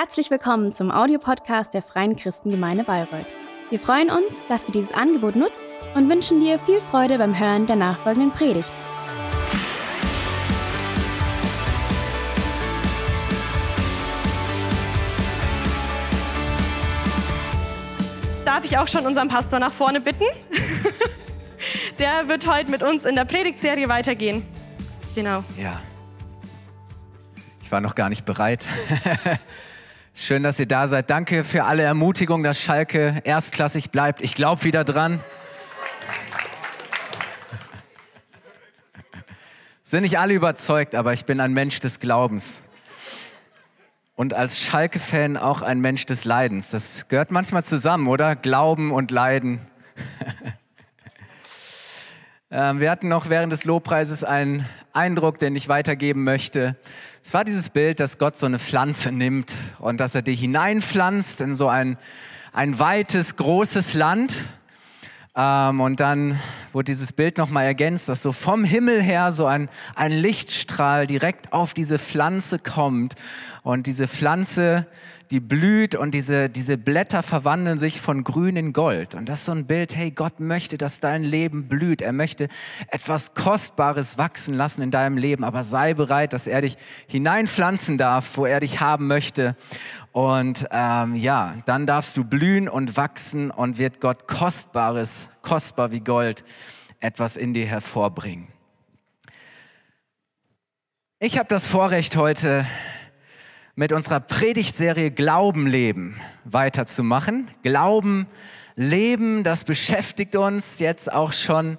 Herzlich willkommen zum Audiopodcast der Freien Christengemeinde Bayreuth. Wir freuen uns, dass du dieses Angebot nutzt und wünschen dir viel Freude beim Hören der nachfolgenden Predigt. Darf ich auch schon unseren Pastor nach vorne bitten? Der wird heute mit uns in der Predigtserie weitergehen. Genau. Ja. Ich war noch gar nicht bereit. Schön, dass ihr da seid. Danke für alle Ermutigung, dass Schalke erstklassig bleibt. Ich glaube wieder dran. Sind nicht alle überzeugt, aber ich bin ein Mensch des Glaubens. Und als Schalke-Fan auch ein Mensch des Leidens. Das gehört manchmal zusammen, oder? Glauben und Leiden. Ähm, wir hatten noch während des Lobpreises einen Eindruck, den ich weitergeben möchte. Es war dieses Bild, dass Gott so eine Pflanze nimmt und dass er die hineinpflanzt in so ein, ein weites, großes Land. Ähm, und dann wurde dieses Bild nochmal ergänzt, dass so vom Himmel her so ein, ein Lichtstrahl direkt auf diese Pflanze kommt. Und diese Pflanze die blüht und diese, diese Blätter verwandeln sich von grün in Gold. Und das ist so ein Bild, hey, Gott möchte, dass dein Leben blüht. Er möchte etwas Kostbares wachsen lassen in deinem Leben, aber sei bereit, dass er dich hineinpflanzen darf, wo er dich haben möchte. Und ähm, ja, dann darfst du blühen und wachsen und wird Gott Kostbares, kostbar wie Gold, etwas in dir hervorbringen. Ich habe das Vorrecht heute mit unserer Predigtserie Glauben leben weiterzumachen. Glauben leben, das beschäftigt uns jetzt auch schon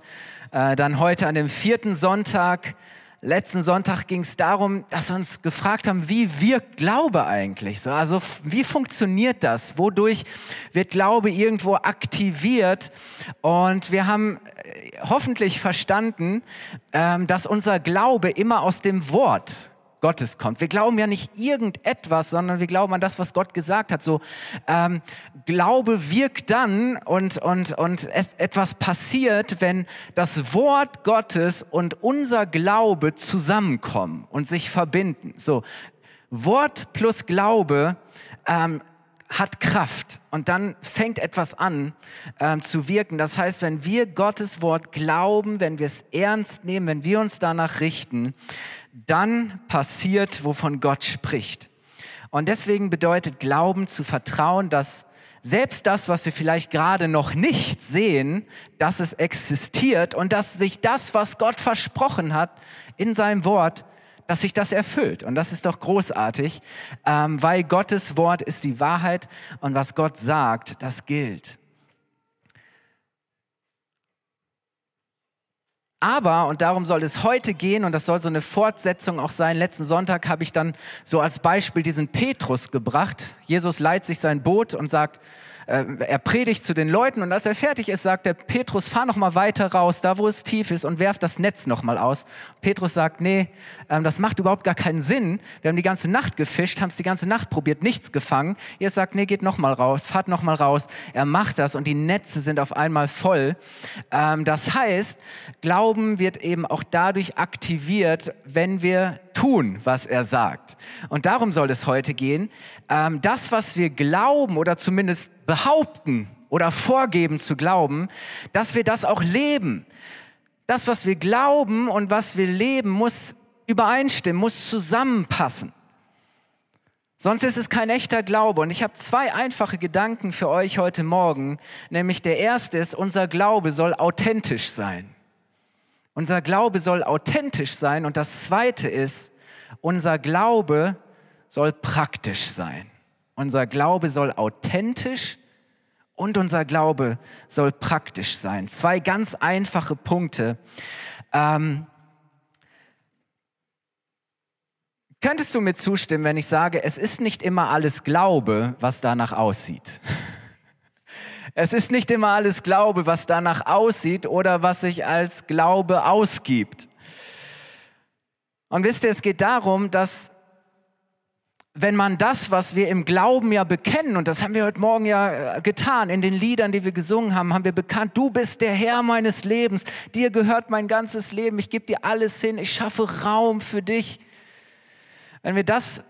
äh, dann heute an dem vierten Sonntag. Letzten Sonntag ging es darum, dass wir uns gefragt haben, wie wirkt Glaube eigentlich? So, also wie funktioniert das? Wodurch wird Glaube irgendwo aktiviert? Und wir haben äh, hoffentlich verstanden, ähm, dass unser Glaube immer aus dem Wort Gottes kommt. Wir glauben ja nicht irgendetwas, sondern wir glauben an das, was Gott gesagt hat. So ähm, Glaube wirkt dann und und und es, etwas passiert, wenn das Wort Gottes und unser Glaube zusammenkommen und sich verbinden. So Wort plus Glaube ähm, hat Kraft und dann fängt etwas an ähm, zu wirken. Das heißt, wenn wir Gottes Wort glauben, wenn wir es ernst nehmen, wenn wir uns danach richten, dann passiert, wovon Gott spricht. Und deswegen bedeutet Glauben zu vertrauen, dass selbst das, was wir vielleicht gerade noch nicht sehen, dass es existiert und dass sich das, was Gott versprochen hat in seinem Wort, dass sich das erfüllt. Und das ist doch großartig, ähm, weil Gottes Wort ist die Wahrheit und was Gott sagt, das gilt. Aber, und darum soll es heute gehen, und das soll so eine Fortsetzung auch sein, letzten Sonntag habe ich dann so als Beispiel diesen Petrus gebracht. Jesus leiht sich sein Boot und sagt, äh, er predigt zu den Leuten und als er fertig ist, sagt der Petrus, fahr noch mal weiter raus, da wo es tief ist und werf das Netz noch mal aus. Petrus sagt, nee, ähm, das macht überhaupt gar keinen Sinn. Wir haben die ganze Nacht gefischt, haben es die ganze Nacht probiert, nichts gefangen. Ihr sagt, nee, geht noch mal raus, fahrt noch mal raus. Er macht das und die Netze sind auf einmal voll. Ähm, das heißt, Glauben wird eben auch dadurch aktiviert, wenn wir tun, was er sagt. Und darum soll es heute gehen. Ähm, das, was wir glauben oder zumindest behaupten oder vorgeben zu glauben, dass wir das auch leben. Das, was wir glauben und was wir leben, muss übereinstimmen, muss zusammenpassen. Sonst ist es kein echter Glaube. Und ich habe zwei einfache Gedanken für euch heute Morgen. Nämlich der erste ist, unser Glaube soll authentisch sein. Unser Glaube soll authentisch sein und das Zweite ist, unser Glaube soll praktisch sein. Unser Glaube soll authentisch und unser Glaube soll praktisch sein. Zwei ganz einfache Punkte. Ähm, könntest du mir zustimmen, wenn ich sage, es ist nicht immer alles Glaube, was danach aussieht? Es ist nicht immer alles Glaube, was danach aussieht oder was sich als Glaube ausgibt. Und wisst ihr, es geht darum, dass wenn man das, was wir im Glauben ja bekennen, und das haben wir heute Morgen ja äh, getan, in den Liedern, die wir gesungen haben, haben wir bekannt, du bist der Herr meines Lebens, dir gehört mein ganzes Leben, ich gebe dir alles hin, ich schaffe Raum für dich. Wenn wir das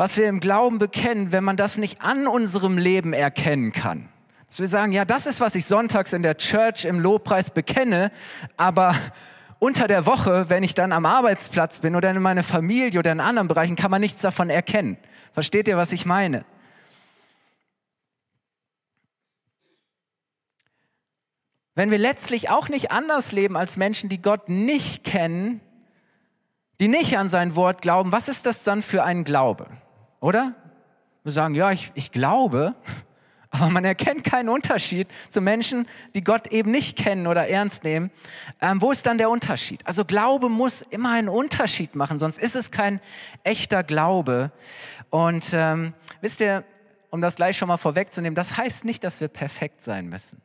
was wir im Glauben bekennen, wenn man das nicht an unserem Leben erkennen kann. Dass wir sagen, ja, das ist, was ich sonntags in der Church im Lobpreis bekenne, aber unter der Woche, wenn ich dann am Arbeitsplatz bin oder in meiner Familie oder in anderen Bereichen, kann man nichts davon erkennen. Versteht ihr, was ich meine? Wenn wir letztlich auch nicht anders leben als Menschen, die Gott nicht kennen, die nicht an sein Wort glauben, was ist das dann für ein Glaube? Oder? Wir sagen, ja, ich, ich glaube, aber man erkennt keinen Unterschied zu Menschen, die Gott eben nicht kennen oder ernst nehmen. Ähm, wo ist dann der Unterschied? Also Glaube muss immer einen Unterschied machen, sonst ist es kein echter Glaube. Und ähm, wisst ihr, um das gleich schon mal vorwegzunehmen, das heißt nicht, dass wir perfekt sein müssen.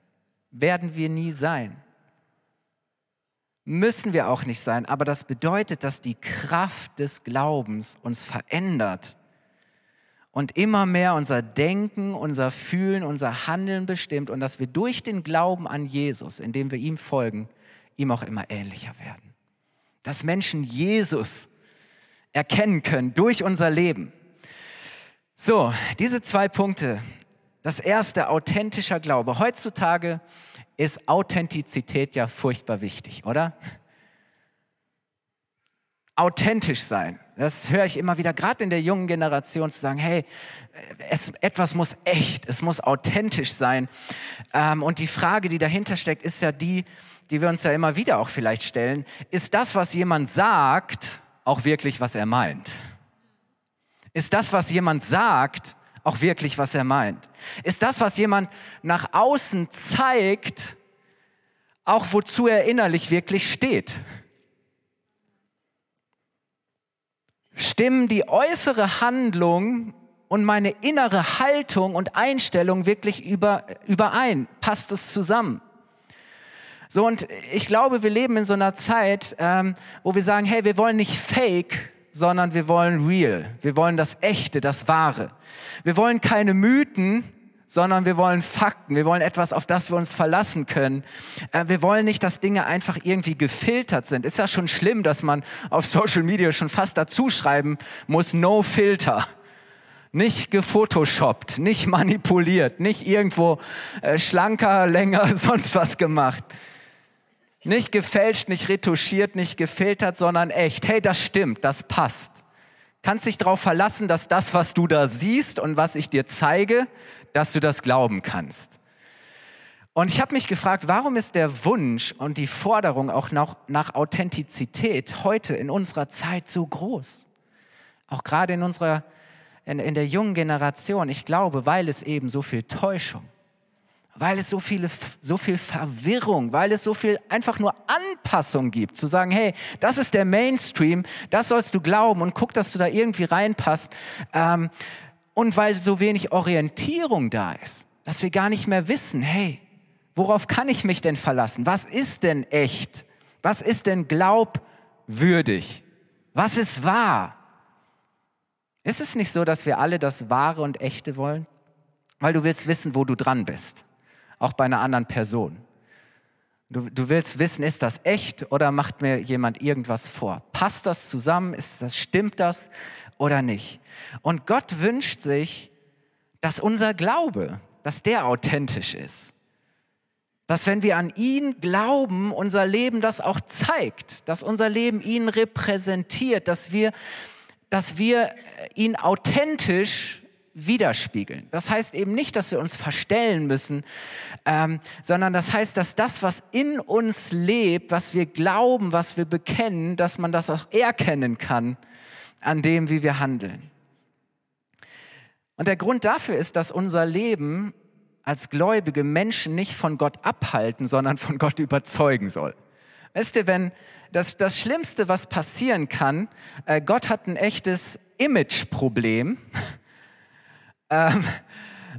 Werden wir nie sein. Müssen wir auch nicht sein, aber das bedeutet, dass die Kraft des Glaubens uns verändert und immer mehr unser Denken, unser Fühlen, unser Handeln bestimmt und dass wir durch den Glauben an Jesus, indem wir ihm folgen, ihm auch immer ähnlicher werden. Dass Menschen Jesus erkennen können durch unser Leben. So, diese zwei Punkte. Das erste, authentischer Glaube. Heutzutage ist Authentizität ja furchtbar wichtig, oder? Authentisch sein. Das höre ich immer wieder, gerade in der jungen Generation, zu sagen, hey, es, etwas muss echt, es muss authentisch sein. Ähm, und die Frage, die dahinter steckt, ist ja die, die wir uns ja immer wieder auch vielleicht stellen. Ist das, was jemand sagt, auch wirklich, was er meint? Ist das, was jemand sagt, auch wirklich, was er meint? Ist das, was jemand nach außen zeigt, auch wozu er innerlich wirklich steht? Stimmen die äußere Handlung und meine innere Haltung und Einstellung wirklich über, überein? Passt es zusammen? So, und ich glaube, wir leben in so einer Zeit, ähm, wo wir sagen, hey, wir wollen nicht fake, sondern wir wollen real. Wir wollen das Echte, das Wahre. Wir wollen keine Mythen, sondern wir wollen Fakten. Wir wollen etwas, auf das wir uns verlassen können. Äh, wir wollen nicht, dass Dinge einfach irgendwie gefiltert sind. Ist ja schon schlimm, dass man auf Social Media schon fast dazu schreiben muss, no filter. Nicht gefotoshoppt, nicht manipuliert, nicht irgendwo äh, schlanker, länger, sonst was gemacht. Nicht gefälscht, nicht retuschiert, nicht gefiltert, sondern echt. Hey, das stimmt, das passt kannst dich darauf verlassen, dass das, was du da siehst und was ich dir zeige, dass du das glauben kannst. Und ich habe mich gefragt, warum ist der Wunsch und die Forderung auch nach, nach Authentizität heute in unserer Zeit so groß? Auch gerade in unserer, in, in der jungen Generation. Ich glaube, weil es eben so viel Täuschung, weil es so, viele, so viel Verwirrung, weil es so viel einfach nur Anpassung gibt, zu sagen, hey, das ist der Mainstream, das sollst du glauben und guck, dass du da irgendwie reinpasst. Ähm, und weil so wenig Orientierung da ist, dass wir gar nicht mehr wissen, hey, worauf kann ich mich denn verlassen? Was ist denn echt? Was ist denn glaubwürdig? Was ist wahr? Ist es nicht so, dass wir alle das Wahre und Echte wollen? Weil du willst wissen, wo du dran bist, auch bei einer anderen Person. Du, du willst wissen, ist das echt oder macht mir jemand irgendwas vor? Passt das zusammen? Ist das, stimmt das oder nicht? Und Gott wünscht sich, dass unser Glaube, dass der authentisch ist. Dass wenn wir an ihn glauben, unser Leben das auch zeigt, dass unser Leben ihn repräsentiert, dass wir, dass wir ihn authentisch widerspiegeln. Das heißt eben nicht, dass wir uns verstellen müssen, ähm, sondern das heißt, dass das, was in uns lebt, was wir glauben, was wir bekennen, dass man das auch erkennen kann an dem, wie wir handeln. Und der Grund dafür ist, dass unser Leben als gläubige Menschen nicht von Gott abhalten, sondern von Gott überzeugen soll. Weißt du, wenn das, das Schlimmste, was passieren kann, äh, Gott hat ein echtes Imageproblem ähm,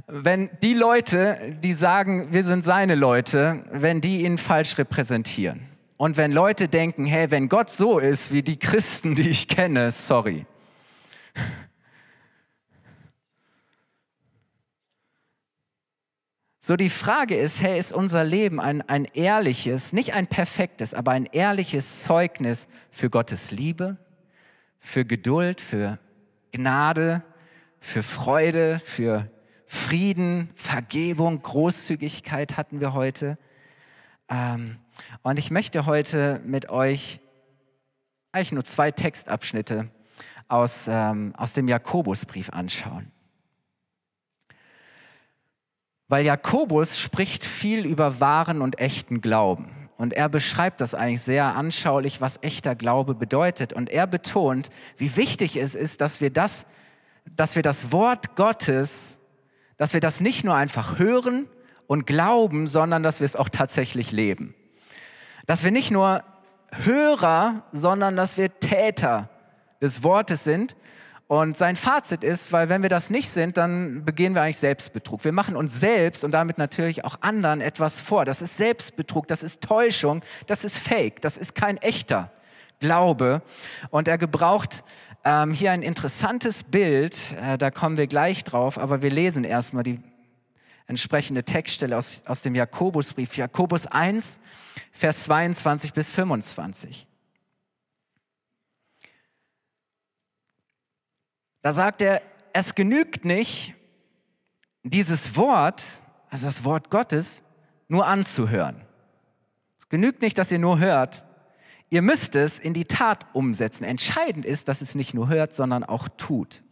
wenn die Leute, die sagen, wir sind seine Leute, wenn die ihn falsch repräsentieren. Und wenn Leute denken, hey, wenn Gott so ist wie die Christen, die ich kenne, sorry. So die Frage ist, hey, ist unser Leben ein, ein ehrliches, nicht ein perfektes, aber ein ehrliches Zeugnis für Gottes Liebe, für Geduld, für Gnade, für Freude, für Frieden, Vergebung, Großzügigkeit hatten wir heute. Ähm, und ich möchte heute mit euch eigentlich nur zwei Textabschnitte aus, ähm, aus dem Jakobusbrief anschauen. Weil Jakobus spricht viel über wahren und echten Glauben. Und er beschreibt das eigentlich sehr anschaulich, was echter Glaube bedeutet. Und er betont, wie wichtig es ist, dass wir das, dass wir das Wort Gottes, dass wir das nicht nur einfach hören und glauben, sondern dass wir es auch tatsächlich leben. Dass wir nicht nur Hörer, sondern dass wir Täter des Wortes sind. Und sein Fazit ist, weil wenn wir das nicht sind, dann begehen wir eigentlich Selbstbetrug. Wir machen uns selbst und damit natürlich auch anderen etwas vor. Das ist Selbstbetrug, das ist Täuschung, das ist Fake, das ist kein echter Glaube. Und er gebraucht ähm, hier ein interessantes Bild, äh, da kommen wir gleich drauf, aber wir lesen erstmal die entsprechende Textstelle aus, aus dem Jakobusbrief, Jakobus 1, Vers 22 bis 25. Da sagt er, es genügt nicht, dieses Wort, also das Wort Gottes, nur anzuhören. Es genügt nicht, dass ihr nur hört. Ihr müsst es in die Tat umsetzen. Entscheidend ist, dass es nicht nur hört, sondern auch tut.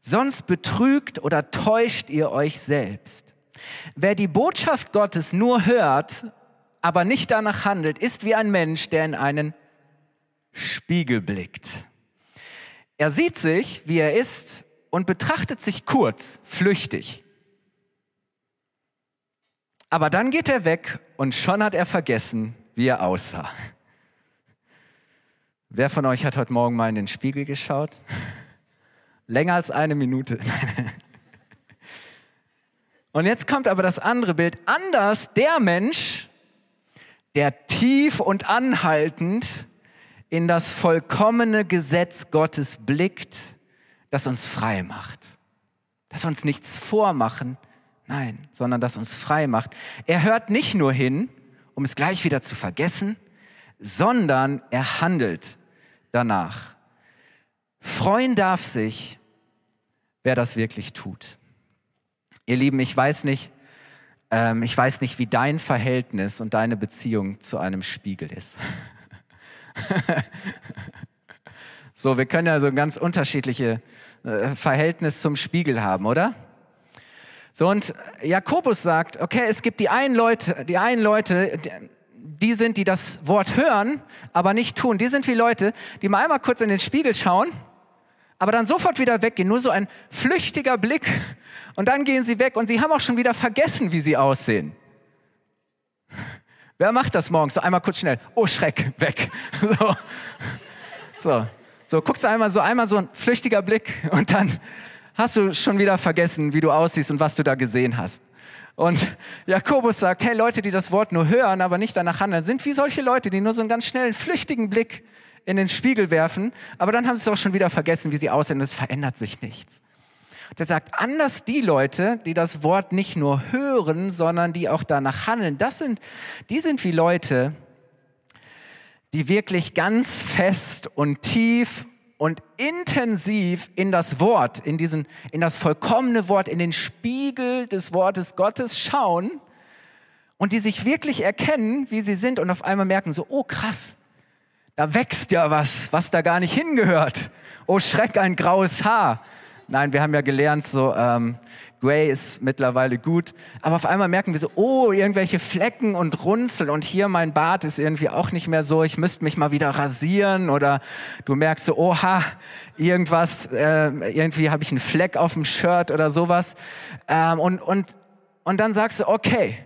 Sonst betrügt oder täuscht ihr euch selbst. Wer die Botschaft Gottes nur hört, aber nicht danach handelt, ist wie ein Mensch, der in einen Spiegel blickt. Er sieht sich, wie er ist und betrachtet sich kurz, flüchtig. Aber dann geht er weg und schon hat er vergessen, wie er aussah. Wer von euch hat heute Morgen mal in den Spiegel geschaut? Länger als eine Minute. Und jetzt kommt aber das andere Bild. Anders der Mensch, der tief und anhaltend in das vollkommene Gesetz Gottes blickt, das uns frei macht. Das uns nichts vormachen, nein, sondern das uns frei macht. Er hört nicht nur hin, um es gleich wieder zu vergessen, sondern er handelt danach. Freuen darf sich, wer das wirklich tut. Ihr Lieben, ich weiß nicht, ähm, ich weiß nicht, wie dein Verhältnis und deine Beziehung zu einem Spiegel ist. so, wir können ja so ein ganz unterschiedliche äh, Verhältnis zum Spiegel haben, oder? So, und Jakobus sagt, okay, es gibt die einen Leute, die einen Leute, die sind, die das Wort hören, aber nicht tun. Die sind wie Leute, die mal einmal kurz in den Spiegel schauen, aber dann sofort wieder weggehen. Nur so ein flüchtiger Blick und dann gehen sie weg und sie haben auch schon wieder vergessen, wie sie aussehen. Wer macht das morgens? So einmal kurz schnell. Oh, Schreck, weg. So. So, so guckst du einmal so, einmal so ein flüchtiger Blick und dann hast du schon wieder vergessen, wie du aussiehst und was du da gesehen hast. Und Jakobus sagt, hey, Leute, die das Wort nur hören, aber nicht danach handeln, sind wie solche Leute, die nur so einen ganz schnellen, flüchtigen Blick in den Spiegel werfen, aber dann haben sie es auch schon wieder vergessen, wie sie aussehen und es verändert sich nichts. Der sagt, anders die Leute, die das Wort nicht nur hören, sondern die auch danach handeln, das sind, die sind wie Leute, die wirklich ganz fest und tief und intensiv in das Wort, in diesen, in das vollkommene Wort, in den Spiegel des Wortes Gottes schauen und die sich wirklich erkennen, wie sie sind und auf einmal merken so, oh krass, da wächst ja was, was da gar nicht hingehört. Oh Schreck, ein graues Haar. Nein, wir haben ja gelernt, so ähm, Gray ist mittlerweile gut. Aber auf einmal merken wir so, oh, irgendwelche Flecken und Runzeln und hier mein Bart ist irgendwie auch nicht mehr so. Ich müsste mich mal wieder rasieren oder du merkst so, oha, irgendwas, äh, irgendwie habe ich einen Fleck auf dem Shirt oder sowas. Ähm, und, und, und dann sagst du, okay,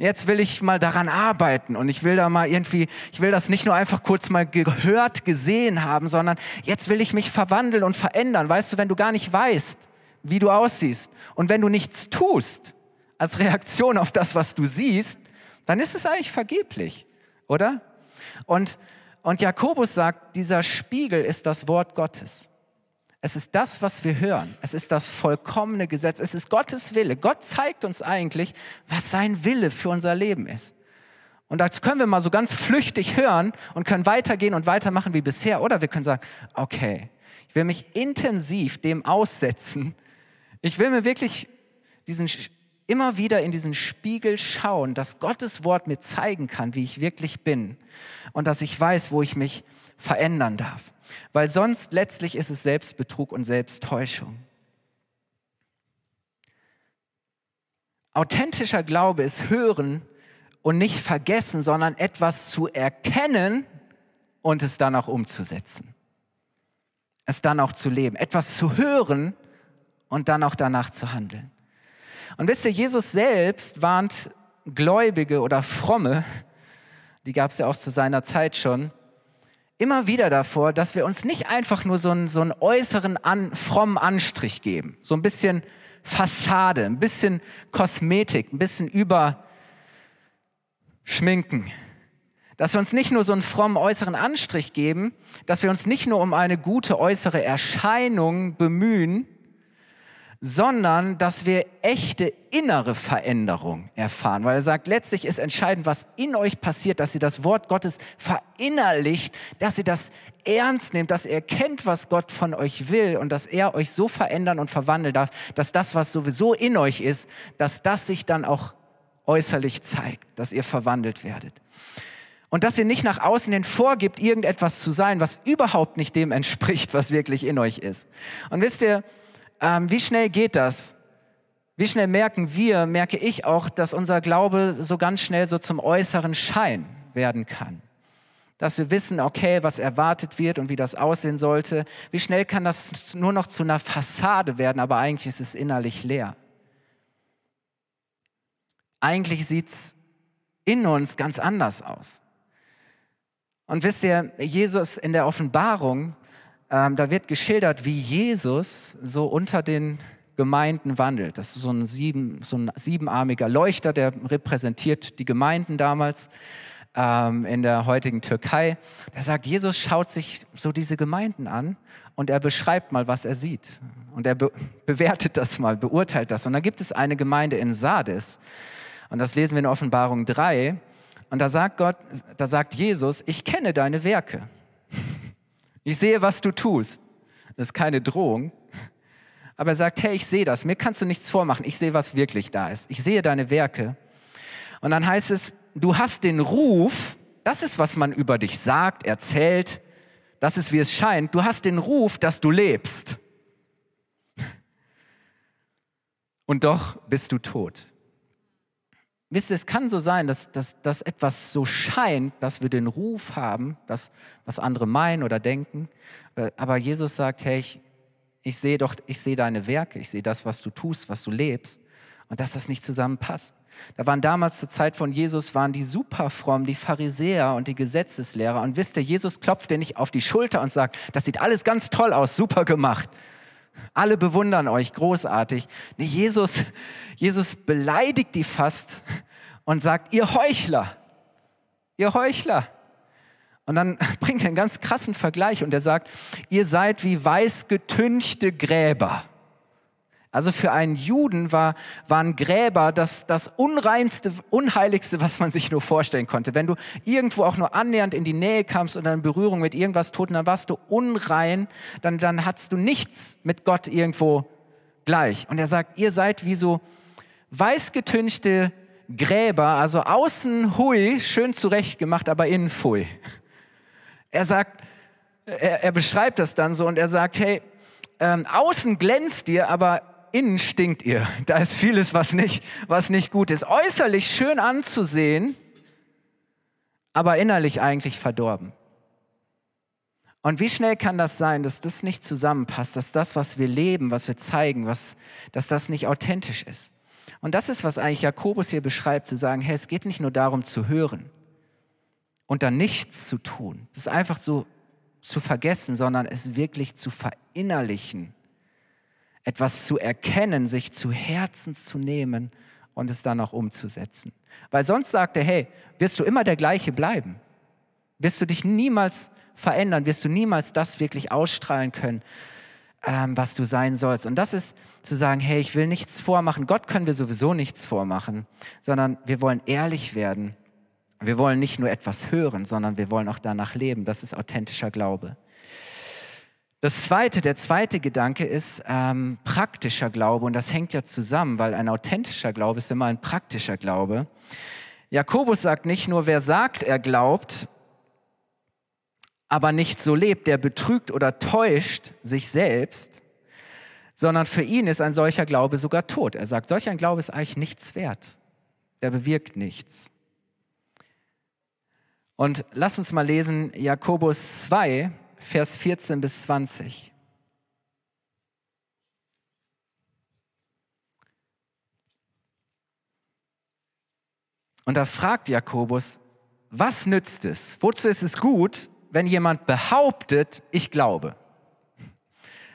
Jetzt will ich mal daran arbeiten und ich will da mal irgendwie, ich will das nicht nur einfach kurz mal gehört, gesehen haben, sondern jetzt will ich mich verwandeln und verändern. Weißt du, wenn du gar nicht weißt, wie du aussiehst und wenn du nichts tust als Reaktion auf das, was du siehst, dann ist es eigentlich vergeblich, oder? Und, und Jakobus sagt, dieser Spiegel ist das Wort Gottes. Es ist das, was wir hören. Es ist das vollkommene Gesetz. Es ist Gottes Wille. Gott zeigt uns eigentlich, was sein Wille für unser Leben ist. Und das können wir mal so ganz flüchtig hören und können weitergehen und weitermachen wie bisher. Oder wir können sagen, okay, Ich will mich intensiv dem aussetzen. Ich will mir wirklich diesen, immer wieder in diesen Spiegel schauen, dass Gottes Wort mir zeigen kann, wie ich wirklich bin und dass ich weiß, wo ich mich verändern darf. Weil sonst letztlich ist es Selbstbetrug und Selbsttäuschung. Authentischer Glaube ist hören und nicht vergessen, sondern etwas zu erkennen und es dann auch umzusetzen. Es dann auch zu leben. Etwas zu hören und dann auch danach zu handeln. Und wisst ihr, Jesus selbst warnt Gläubige oder Fromme, die gab es ja auch zu seiner Zeit schon, immer wieder davor, dass wir uns nicht einfach nur so einen, so einen äußeren an, frommen Anstrich geben, so ein bisschen Fassade, ein bisschen Kosmetik, ein bisschen überschminken. Dass wir uns nicht nur so einen frommen äußeren Anstrich geben, dass wir uns nicht nur um eine gute äußere Erscheinung bemühen, sondern dass wir echte innere Veränderung erfahren. Weil er sagt, letztlich ist entscheidend, was in euch passiert, dass ihr das Wort Gottes verinnerlicht, dass ihr das ernst nehmt, dass ihr erkennt, was Gott von euch will und dass er euch so verändern und verwandeln darf, dass das, was sowieso in euch ist, dass das sich dann auch äußerlich zeigt, dass ihr verwandelt werdet. Und dass ihr nicht nach außen hin vorgibt, irgendetwas zu sein, was überhaupt nicht dem entspricht, was wirklich in euch ist. Und wisst ihr, ähm, wie schnell geht das? Wie schnell merken wir, merke ich auch, dass unser Glaube so ganz schnell so zum äußeren Schein werden kann. Dass wir wissen, okay, was erwartet wird und wie das aussehen sollte. Wie schnell kann das nur noch zu einer Fassade werden, aber eigentlich ist es innerlich leer. Eigentlich sieht es in uns ganz anders aus. Und wisst ihr, Jesus in der Offenbarung ähm, da wird geschildert, wie Jesus so unter den Gemeinden wandelt. Das ist so ein, sieben, so ein siebenarmiger Leuchter, der repräsentiert die Gemeinden damals ähm, in der heutigen Türkei. Der sagt, Jesus schaut sich so diese Gemeinden an und er beschreibt mal, was er sieht. Und er be bewertet das mal, beurteilt das. Und dann gibt es eine Gemeinde in Sardes. Und das lesen wir in Offenbarung 3. Und da sagt Gott, da sagt Jesus, ich kenne deine Werke. Ich sehe, was du tust. Das ist keine Drohung. Aber er sagt, hey, ich sehe das. Mir kannst du nichts vormachen. Ich sehe, was wirklich da ist. Ich sehe deine Werke. Und dann heißt es, du hast den Ruf, das ist, was man über dich sagt, erzählt, das ist, wie es scheint. Du hast den Ruf, dass du lebst. Und doch bist du tot. Wisst ihr, es kann so sein, dass, dass, dass etwas so scheint, dass wir den Ruf haben, das, was andere meinen oder denken. Äh, aber Jesus sagt, hey, ich, ich sehe doch, ich sehe deine Werke, ich sehe das, was du tust, was du lebst. Und dass das nicht zusammenpasst. Da waren damals zur Zeit von Jesus, waren die super fromm, die Pharisäer und die Gesetzeslehrer. Und wisst ihr, Jesus klopft dir nicht auf die Schulter und sagt, das sieht alles ganz toll aus, super gemacht. Alle bewundern euch, großartig. Nee, Jesus, Jesus beleidigt die fast und sagt, ihr Heuchler, ihr Heuchler. Und dann bringt er einen ganz krassen Vergleich und er sagt, ihr seid wie weiß getünchte Gräber. Also für einen Juden war, waren Gräber das, das unreinste, unheiligste, was man sich nur vorstellen konnte. Wenn du irgendwo auch nur annähernd in die Nähe kamst oder in Berührung mit irgendwas Toten, dann warst du unrein, dann, dann hattest du nichts mit Gott irgendwo gleich. Und er sagt, ihr seid wie so weißgetünchte Gräber, also außen hui, schön zurechtgemacht, aber innen fui. Er sagt, er, er beschreibt das dann so und er sagt, hey, ähm, außen glänzt ihr, aber innen stinkt ihr. Da ist vieles, was nicht, was nicht gut ist. Äußerlich schön anzusehen, aber innerlich eigentlich verdorben. Und wie schnell kann das sein, dass das nicht zusammenpasst, dass das, was wir leben, was wir zeigen, was, dass das nicht authentisch ist? Und das ist, was eigentlich Jakobus hier beschreibt, zu sagen, hey, es geht nicht nur darum zu hören und dann nichts zu tun. Das ist einfach so zu vergessen, sondern es wirklich zu verinnerlichen etwas zu erkennen, sich zu Herzen zu nehmen und es dann auch umzusetzen. Weil sonst sagt er, hey, wirst du immer der gleiche bleiben? Wirst du dich niemals verändern? Wirst du niemals das wirklich ausstrahlen können, ähm, was du sein sollst? Und das ist zu sagen, hey, ich will nichts vormachen. Gott können wir sowieso nichts vormachen, sondern wir wollen ehrlich werden. Wir wollen nicht nur etwas hören, sondern wir wollen auch danach leben. Das ist authentischer Glaube. Das zweite, der zweite Gedanke ist ähm, praktischer Glaube und das hängt ja zusammen, weil ein authentischer Glaube ist immer ein praktischer Glaube. Jakobus sagt nicht nur, wer sagt, er glaubt, aber nicht so lebt, der betrügt oder täuscht sich selbst, sondern für ihn ist ein solcher Glaube sogar tot. Er sagt, solch ein Glaube ist eigentlich nichts wert. Er bewirkt nichts. Und lass uns mal lesen Jakobus 2, Vers 14 bis 20. Und da fragt Jakobus, was nützt es? Wozu ist es gut, wenn jemand behauptet, ich glaube?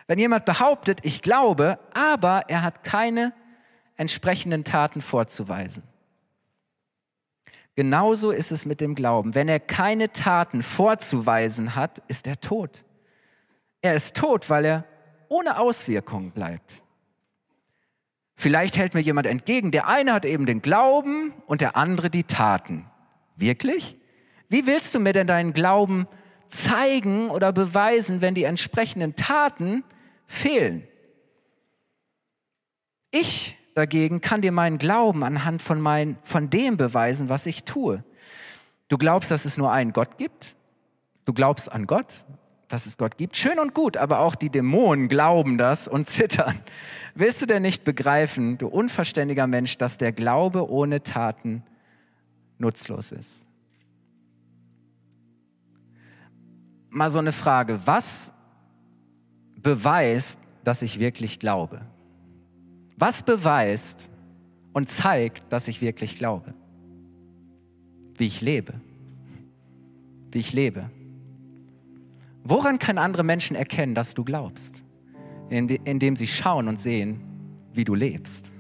Wenn jemand behauptet, ich glaube, aber er hat keine entsprechenden Taten vorzuweisen. Genauso ist es mit dem Glauben. Wenn er keine Taten vorzuweisen hat, ist er tot. Er ist tot, weil er ohne Auswirkung bleibt. Vielleicht hält mir jemand entgegen, der eine hat eben den Glauben und der andere die Taten. Wirklich? Wie willst du mir denn deinen Glauben zeigen oder beweisen, wenn die entsprechenden Taten fehlen? Ich dagegen kann dir meinen Glauben anhand von, mein, von dem beweisen, was ich tue. Du glaubst, dass es nur einen Gott gibt? Du glaubst an Gott, dass es Gott gibt? Schön und gut, aber auch die Dämonen glauben das und zittern. Willst du denn nicht begreifen, du unverständiger Mensch, dass der Glaube ohne Taten nutzlos ist? Mal so eine Frage, was beweist, dass ich wirklich glaube? Was beweist und zeigt, dass ich wirklich glaube? Wie ich lebe. Wie ich lebe. Woran können andere Menschen erkennen, dass du glaubst? Indem sie schauen und sehen, wie du lebst.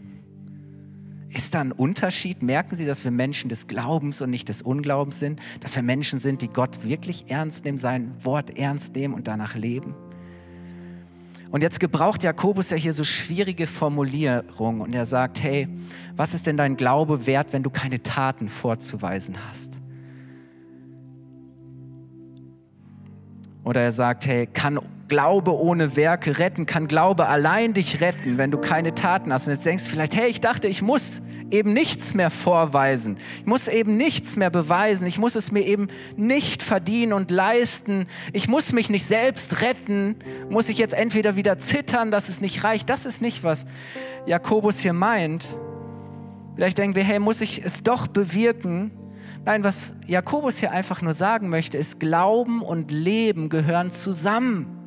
Ist da ein Unterschied? Merken Sie, dass wir Menschen des Glaubens und nicht des Unglaubens sind? Dass wir Menschen sind, die Gott wirklich ernst nehmen, sein Wort ernst nehmen und danach leben? Und jetzt gebraucht Jakobus ja hier so schwierige Formulierungen und er sagt, hey, was ist denn dein Glaube wert, wenn du keine Taten vorzuweisen hast? Oder er sagt, hey, kann Glaube ohne Werke retten? Kann Glaube allein dich retten, wenn du keine Taten hast? Und jetzt denkst du vielleicht, hey, ich dachte, ich muss eben nichts mehr vorweisen. Ich muss eben nichts mehr beweisen. Ich muss es mir eben nicht verdienen und leisten. Ich muss mich nicht selbst retten. Muss ich jetzt entweder wieder zittern, dass es nicht reicht? Das ist nicht, was Jakobus hier meint. Vielleicht denken wir, hey, muss ich es doch bewirken? Nein, was Jakobus hier einfach nur sagen möchte, ist, Glauben und Leben gehören zusammen.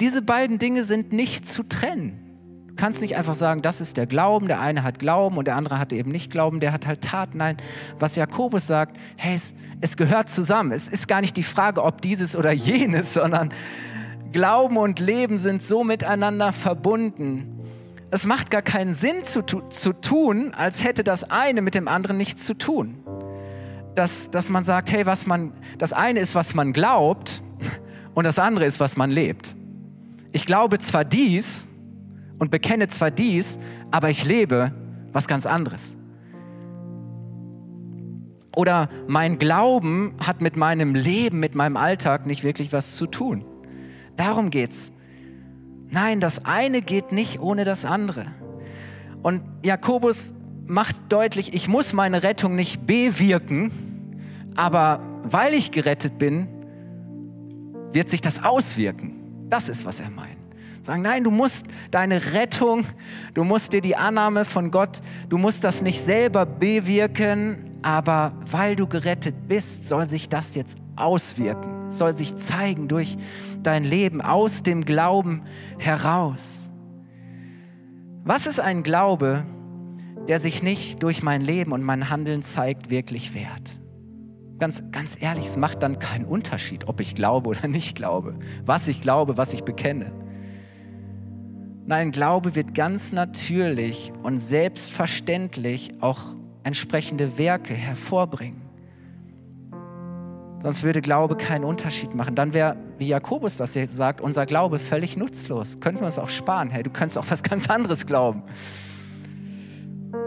Diese beiden Dinge sind nicht zu trennen. Du kannst nicht einfach sagen, das ist der Glauben, der eine hat Glauben und der andere hat eben nicht Glauben, der hat halt Taten. Nein, was Jakobus sagt, hey, es, es gehört zusammen. Es ist gar nicht die Frage, ob dieses oder jenes, sondern Glauben und Leben sind so miteinander verbunden. Es macht gar keinen Sinn zu, zu tun, als hätte das eine mit dem anderen nichts zu tun. Dass, dass man sagt, hey, was man, das eine ist, was man glaubt und das andere ist, was man lebt. Ich glaube zwar dies und bekenne zwar dies, aber ich lebe was ganz anderes. Oder mein Glauben hat mit meinem Leben, mit meinem Alltag nicht wirklich was zu tun. Darum geht's. Nein, das eine geht nicht ohne das andere. Und Jakobus macht deutlich, ich muss meine Rettung nicht bewirken, aber weil ich gerettet bin, wird sich das auswirken. Das ist, was er meint. Sagen, nein, du musst deine Rettung, du musst dir die Annahme von Gott, du musst das nicht selber bewirken, aber weil du gerettet bist, soll sich das jetzt auswirken, soll sich zeigen durch dein Leben aus dem Glauben heraus. Was ist ein Glaube, der sich nicht durch mein Leben und mein Handeln zeigt, wirklich wert? Ganz, ganz ehrlich, es macht dann keinen Unterschied, ob ich glaube oder nicht glaube, was ich glaube, was ich bekenne. Nein, Glaube wird ganz natürlich und selbstverständlich auch entsprechende Werke hervorbringen. Sonst würde Glaube keinen Unterschied machen. Dann wäre, wie Jakobus das hier sagt, unser Glaube völlig nutzlos. Könnten wir uns auch sparen. Hey, du könntest auch was ganz anderes glauben.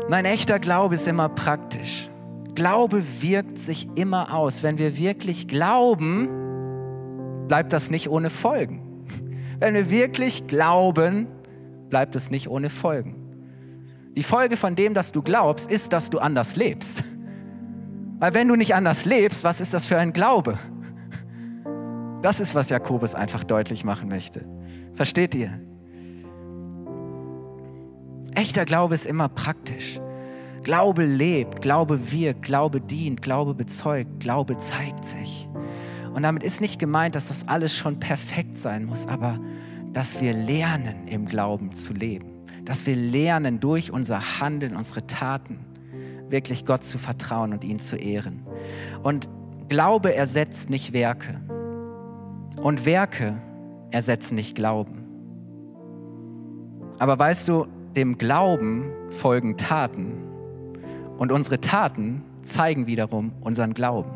Nein, echter Glaube ist immer praktisch. Glaube wirkt sich immer aus. Wenn wir wirklich glauben, bleibt das nicht ohne Folgen. Wenn wir wirklich glauben, bleibt es nicht ohne Folgen. Die Folge von dem, dass du glaubst, ist, dass du anders lebst. Weil wenn du nicht anders lebst, was ist das für ein Glaube? Das ist, was Jakobus einfach deutlich machen möchte. Versteht ihr? Echter Glaube ist immer praktisch. Glaube lebt, Glaube wirkt, Glaube dient, Glaube bezeugt, Glaube zeigt sich. Und damit ist nicht gemeint, dass das alles schon perfekt sein muss, aber dass wir lernen, im Glauben zu leben. Dass wir lernen, durch unser Handeln, unsere Taten, wirklich Gott zu vertrauen und ihn zu ehren. Und Glaube ersetzt nicht Werke. Und Werke ersetzen nicht Glauben. Aber weißt du, dem Glauben folgen Taten. Und unsere Taten zeigen wiederum unseren Glauben.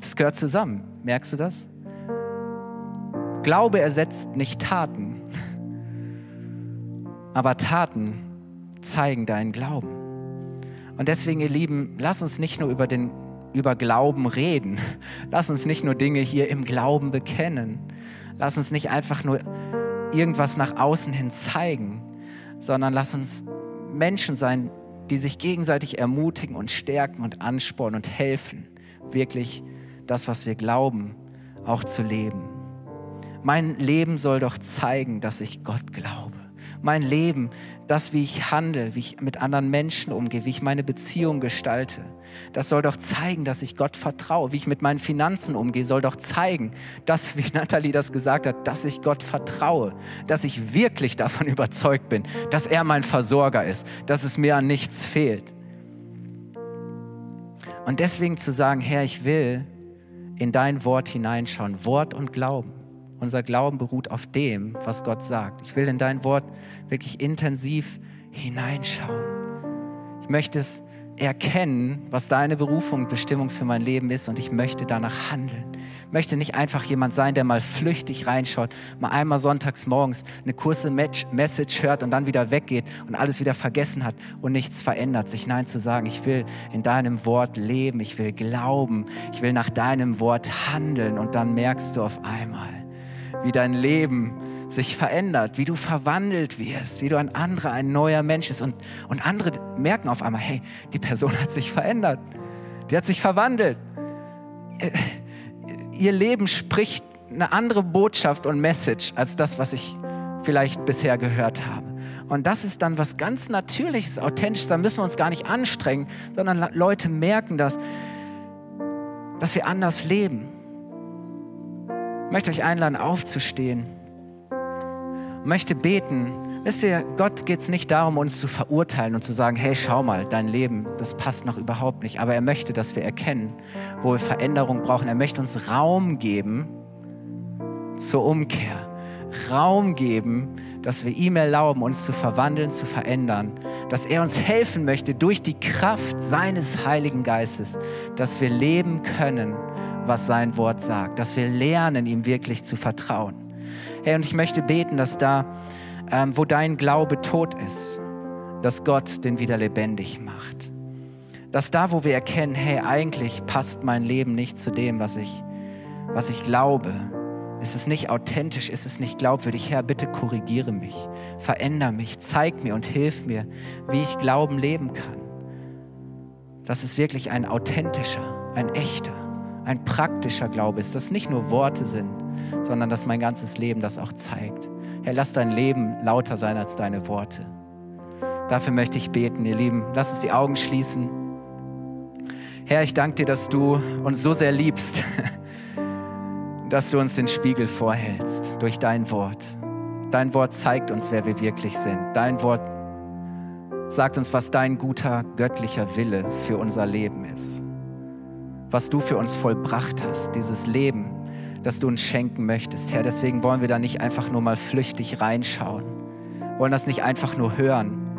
Das gehört zusammen. Merkst du das? Glaube ersetzt nicht Taten, aber Taten zeigen deinen Glauben. Und deswegen, ihr Lieben, lass uns nicht nur über, den, über Glauben reden. Lass uns nicht nur Dinge hier im Glauben bekennen. Lass uns nicht einfach nur irgendwas nach außen hin zeigen, sondern lass uns Menschen sein, die sich gegenseitig ermutigen und stärken und anspornen und helfen, wirklich das, was wir glauben, auch zu leben. Mein Leben soll doch zeigen, dass ich Gott glaube mein Leben, das, wie ich handle, wie ich mit anderen Menschen umgehe, wie ich meine Beziehung gestalte. Das soll doch zeigen, dass ich Gott vertraue. Wie ich mit meinen Finanzen umgehe, soll doch zeigen, dass, wie Nathalie das gesagt hat, dass ich Gott vertraue, dass ich wirklich davon überzeugt bin, dass er mein Versorger ist, dass es mir an nichts fehlt. Und deswegen zu sagen, Herr, ich will in dein Wort hineinschauen, Wort und Glauben. Unser Glauben beruht auf dem, was Gott sagt. Ich will in dein Wort wirklich intensiv hineinschauen. Ich möchte es erkennen, was deine Berufung und Bestimmung für mein Leben ist und ich möchte danach handeln. Ich möchte nicht einfach jemand sein, der mal flüchtig reinschaut, mal einmal sonntags morgens eine kurze Message hört und dann wieder weggeht und alles wieder vergessen hat und nichts verändert. Sich Nein zu sagen, ich will in deinem Wort leben, ich will glauben, ich will nach deinem Wort handeln und dann merkst du auf einmal, wie dein Leben sich verändert, wie du verwandelt wirst, wie du ein anderer, ein neuer Mensch bist. Und, und andere merken auf einmal, hey, die Person hat sich verändert, die hat sich verwandelt. Ihr Leben spricht eine andere Botschaft und Message als das, was ich vielleicht bisher gehört habe. Und das ist dann was ganz Natürliches, Authentisches. Da müssen wir uns gar nicht anstrengen, sondern Leute merken das, dass wir anders leben. Möchte euch einladen, aufzustehen. Ich möchte beten. Wisst ihr, Gott geht es nicht darum, uns zu verurteilen und zu sagen, hey, schau mal, dein Leben, das passt noch überhaupt nicht. Aber er möchte, dass wir erkennen, wo wir Veränderung brauchen. Er möchte uns Raum geben zur Umkehr. Raum geben, dass wir ihm erlauben, uns zu verwandeln, zu verändern. Dass er uns helfen möchte durch die Kraft seines Heiligen Geistes, dass wir leben können was sein Wort sagt, dass wir lernen, ihm wirklich zu vertrauen. Hey, und ich möchte beten, dass da, ähm, wo dein Glaube tot ist, dass Gott den wieder lebendig macht. Dass da, wo wir erkennen, hey, eigentlich passt mein Leben nicht zu dem, was ich, was ich glaube, ist es nicht authentisch, ist es nicht glaubwürdig. Herr, bitte korrigiere mich, veränder mich, zeig mir und hilf mir, wie ich Glauben leben kann. Dass es wirklich ein authentischer, ein echter, ein praktischer Glaube ist, dass nicht nur Worte sind, sondern dass mein ganzes Leben das auch zeigt. Herr, lass dein Leben lauter sein als deine Worte. Dafür möchte ich beten, ihr Lieben. Lass uns die Augen schließen. Herr, ich danke dir, dass du uns so sehr liebst, dass du uns den Spiegel vorhältst durch dein Wort. Dein Wort zeigt uns, wer wir wirklich sind. Dein Wort sagt uns, was dein guter göttlicher Wille für unser Leben ist was du für uns vollbracht hast, dieses Leben, das du uns schenken möchtest, Herr. Deswegen wollen wir da nicht einfach nur mal flüchtig reinschauen, wollen das nicht einfach nur hören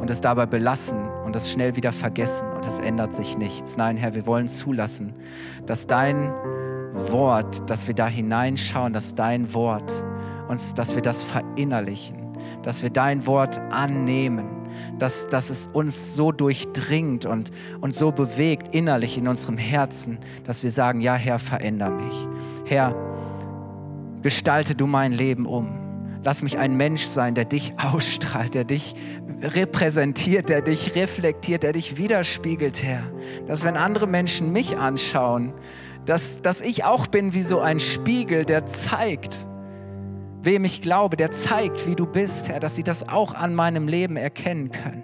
und es dabei belassen und es schnell wieder vergessen und es ändert sich nichts. Nein, Herr, wir wollen zulassen, dass dein Wort, dass wir da hineinschauen, dass dein Wort uns, dass wir das verinnerlichen, dass wir dein Wort annehmen, dass, dass es uns so durchdringt und, und so bewegt innerlich in unserem Herzen, dass wir sagen, ja Herr, veränder mich. Herr, gestalte du mein Leben um. Lass mich ein Mensch sein, der dich ausstrahlt, der dich repräsentiert, der dich reflektiert, der dich widerspiegelt, Herr. Dass wenn andere Menschen mich anschauen, dass, dass ich auch bin wie so ein Spiegel, der zeigt, wem ich glaube, der zeigt, wie du bist, Herr, dass sie das auch an meinem Leben erkennen können,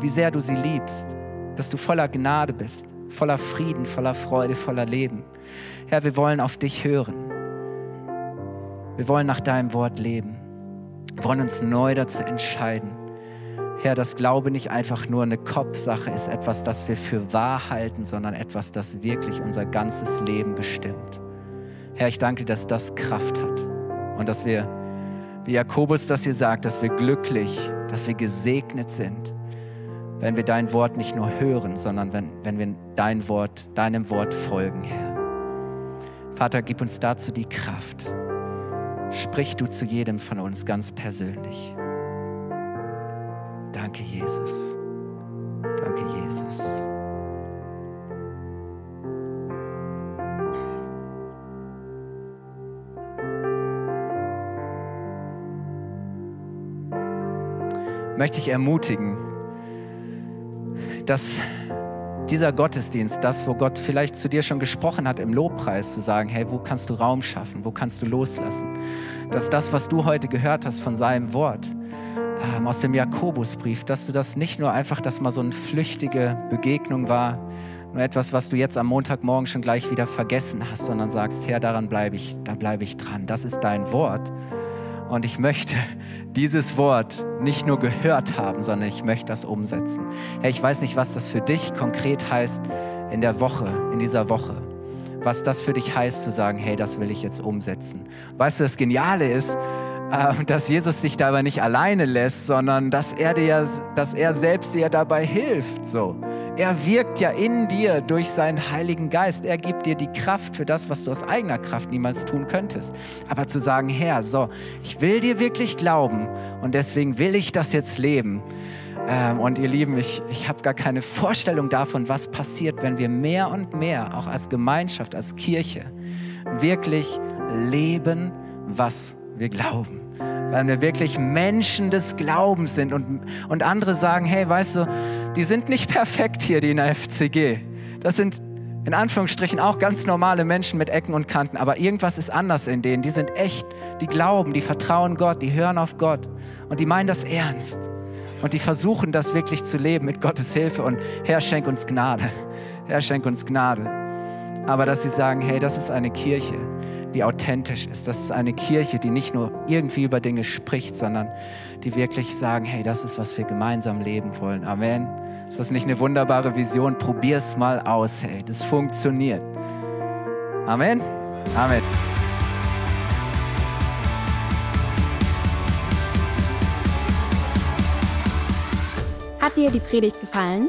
wie sehr du sie liebst, dass du voller Gnade bist, voller Frieden, voller Freude, voller Leben. Herr, wir wollen auf dich hören. Wir wollen nach deinem Wort leben. Wir wollen uns neu dazu entscheiden. Herr, dass Glaube nicht einfach nur eine Kopfsache ist, etwas, das wir für wahr halten, sondern etwas, das wirklich unser ganzes Leben bestimmt. Herr, ich danke, dass das Kraft hat und dass wir, wie Jakobus das hier sagt, dass wir glücklich, dass wir gesegnet sind, wenn wir dein Wort nicht nur hören, sondern wenn, wenn wir dein Wort, deinem Wort folgen, Herr. Vater, gib uns dazu die Kraft. Sprich du zu jedem von uns ganz persönlich. Danke, Jesus. Danke, Jesus. Möchte ich ermutigen, dass dieser Gottesdienst, das, wo Gott vielleicht zu dir schon gesprochen hat im Lobpreis, zu sagen, hey, wo kannst du Raum schaffen, wo kannst du loslassen, dass das, was du heute gehört hast von seinem Wort, ähm, aus dem Jakobusbrief, dass du das nicht nur einfach, dass mal so eine flüchtige Begegnung war, nur etwas, was du jetzt am Montagmorgen schon gleich wieder vergessen hast, sondern sagst, Herr, daran bleibe ich, da bleibe ich dran. Das ist dein Wort. Und ich möchte dieses Wort nicht nur gehört haben, sondern ich möchte das umsetzen. Herr, ich weiß nicht, was das für dich konkret heißt in der Woche, in dieser Woche. Was das für dich heißt, zu sagen, hey, das will ich jetzt umsetzen. Weißt du, das Geniale ist, ähm, dass Jesus dich dabei nicht alleine lässt, sondern dass er dir, dass er selbst dir dabei hilft. So. Er wirkt ja in dir durch seinen Heiligen Geist. Er gibt dir die Kraft für das, was du aus eigener Kraft niemals tun könntest. Aber zu sagen, Herr, so, ich will dir wirklich glauben und deswegen will ich das jetzt leben. Ähm, und ihr Lieben, ich, ich habe gar keine Vorstellung davon, was passiert, wenn wir mehr und mehr, auch als Gemeinschaft, als Kirche, wirklich leben, was wir glauben weil wir wirklich Menschen des Glaubens sind und, und andere sagen, hey, weißt du, die sind nicht perfekt hier, die in der FCG. Das sind in Anführungsstrichen auch ganz normale Menschen mit Ecken und Kanten, aber irgendwas ist anders in denen. Die sind echt, die glauben, die vertrauen Gott, die hören auf Gott und die meinen das ernst. Und die versuchen das wirklich zu leben mit Gottes Hilfe und Herr, schenk uns Gnade. Herr, schenk uns Gnade. Aber dass sie sagen, hey, das ist eine Kirche, die authentisch ist. Das ist eine Kirche, die nicht nur irgendwie über Dinge spricht, sondern die wirklich sagen, hey, das ist, was wir gemeinsam leben wollen. Amen. Ist das nicht eine wunderbare Vision? Probier es mal aus, hey. Das funktioniert. Amen. Amen. Hat dir die Predigt gefallen?